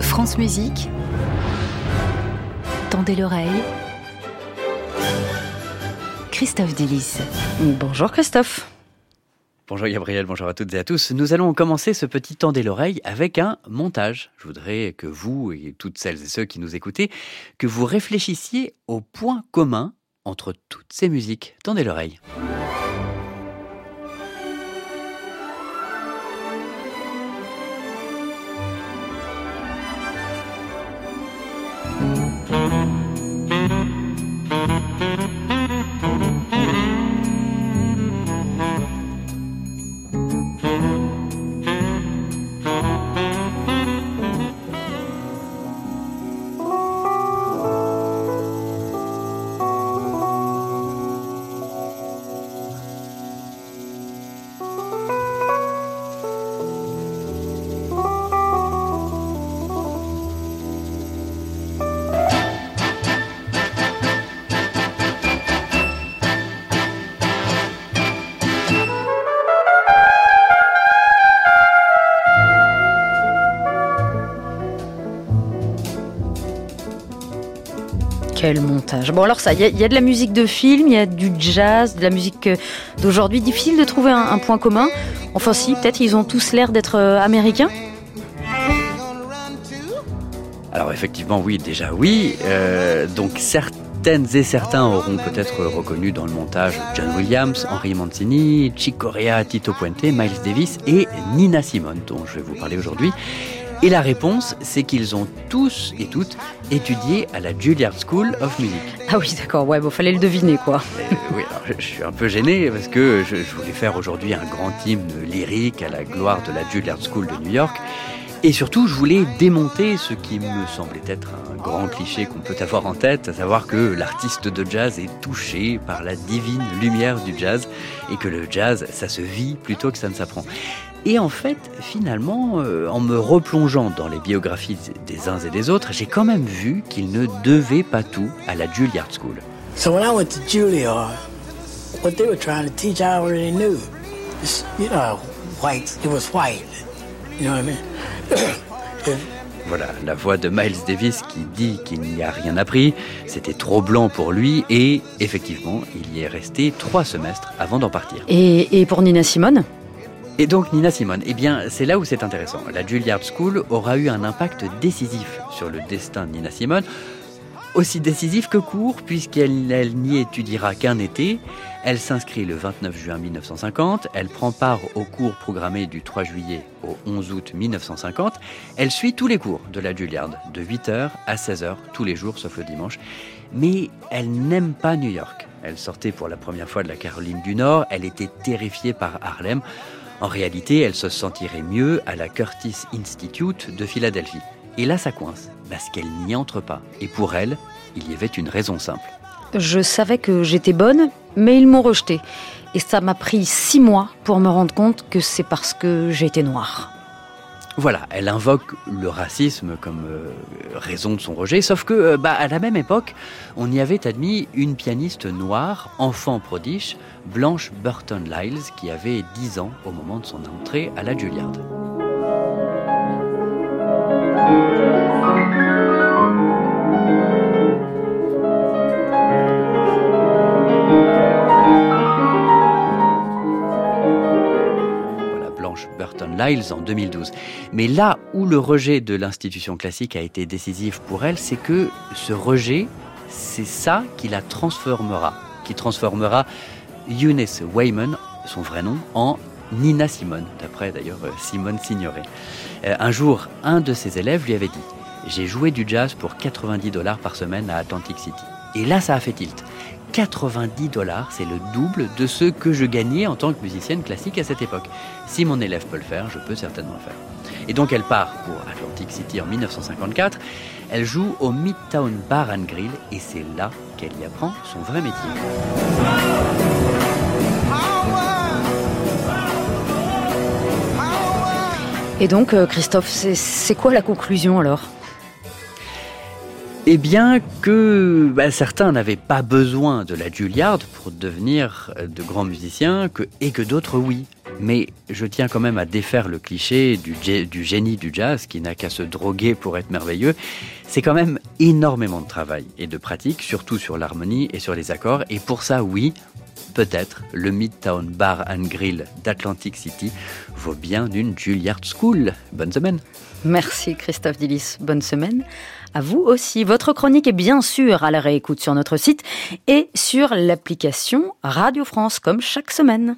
France Musique. Tendez l'oreille. Christophe Delis. Bonjour Christophe. Bonjour Gabriel, bonjour à toutes et à tous. Nous allons commencer ce petit Tendez l'oreille avec un montage. Je voudrais que vous et toutes celles et ceux qui nous écoutez, que vous réfléchissiez aux points communs entre toutes ces musiques. Tendez l'oreille. Quel montage. Bon alors ça, il y, a de la musique de film, il y a du jazz, de la musique euh, d'aujourd'hui. Difficile de trouver un, point commun. Enfin si, peut-être ils ont tous l'air d'être euh, américains. Alors effectivement oui, déjà oui. Euh, donc certaines et certains auront peut-être reconnu dans le montage John Williams, Henry Mancini, Chick Corea, Tito Puente, Miles Davis et Nina Simone dont je vais vous parler aujourd'hui. Et la réponse, c'est qu'ils ont tous et toutes étudié à la Juilliard School of Music. Ah oui, d'accord, ouais, bon, fallait le deviner, quoi. Euh, oui, alors je, suis un peu gêné parce que je, voulais faire aujourd'hui un grand hymne lyrique à la gloire de la Juilliard School de New York. Et surtout, je voulais démonter ce qui me semblait être un grand cliché qu'on peut avoir en tête, à savoir que l'artiste de jazz est touché par la divine lumière du jazz et que le jazz, ça se vit plutôt que ça ne s'apprend. Et en fait, finalement, euh, en me replongeant dans les biographies des uns et des autres, j'ai quand même vu qu'ils ne devaient pas tout à la Juilliard School. So when I went to Juilliard, what they were trying to teach, I already knew. you know, white, it was white. You know what I mean? Voilà, la voix de Miles Davis qui dit qu'il n'y a rien appris, c'était trop blanc pour lui et effectivement, il y est resté trois semestres avant d'en partir. Et, et pour Nina Simone? Et donc Nina Simone, eh bien c'est là où c'est intéressant. La Juilliard School aura eu un impact décisif sur le destin de Nina Simone, aussi décisif que court puisqu'elle n'y étudiera qu'un été. Elle s'inscrit le 29 juin 1950, elle prend part aux cours programmés du 3 juillet au 11 août 1950. Elle suit tous les cours de la Juilliard, de 8h à 16h, tous les jours sauf le dimanche. Mais elle n'aime pas New York. Elle sortait pour la première fois de la Caroline du Nord, elle était terrifiée par Harlem. En réalité, elle se sentirait mieux à la Curtis Institute de Philadelphie. Et là, ça coince, parce qu'elle n'y entre pas. Et pour elle, il y avait une raison simple. Je savais que j'étais bonne, mais ils m'ont rejetée. Et ça m'a pris six mois pour me rendre compte que c'est parce que j'étais noire. Voilà, elle invoque le racisme comme euh, raison de son rejet, sauf que euh, bah, à la même époque, on y avait admis une pianiste noire, enfant prodige, Blanche Burton Lyles, qui avait 10 ans au moment de son entrée à la Juilliard. Burton Lyles en 2012. Mais là où le rejet de l'institution classique a été décisif pour elle, c'est que ce rejet, c'est ça qui la transformera, qui transformera Eunice Wayman, son vrai nom, en Nina Simone, d'après d'ailleurs euh, Simone Signoret. Euh, un jour, un de ses élèves lui avait dit J'ai joué du jazz pour 90 dollars par semaine à Atlantic City. Et là, ça a fait tilt. 90 dollars, c'est le double de ce que je gagnais en tant que musicienne classique à cette époque. Si mon élève peut le faire, je peux certainement le faire. Et donc elle part pour Atlantic City en 1954. Elle joue au Midtown Bar and Grill et c'est là qu'elle y apprend son vrai métier. Et donc, euh, Christophe, c'est quoi la conclusion alors? Eh bien que bah, certains n'avaient pas besoin de la Juilliard pour devenir de grands musiciens et que d'autres oui. Mais je tiens quand même à défaire le cliché du génie du jazz qui n'a qu'à se droguer pour être merveilleux. C'est quand même énormément de travail et de pratique, surtout sur l'harmonie et sur les accords. Et pour ça, oui, peut-être le Midtown Bar and Grill d'Atlantic City vaut bien une Juilliard School. Bonne semaine. Merci Christophe Dillis. Bonne semaine. À vous aussi. Votre chronique est bien sûr à la réécoute sur notre site et sur l'application Radio France comme chaque semaine.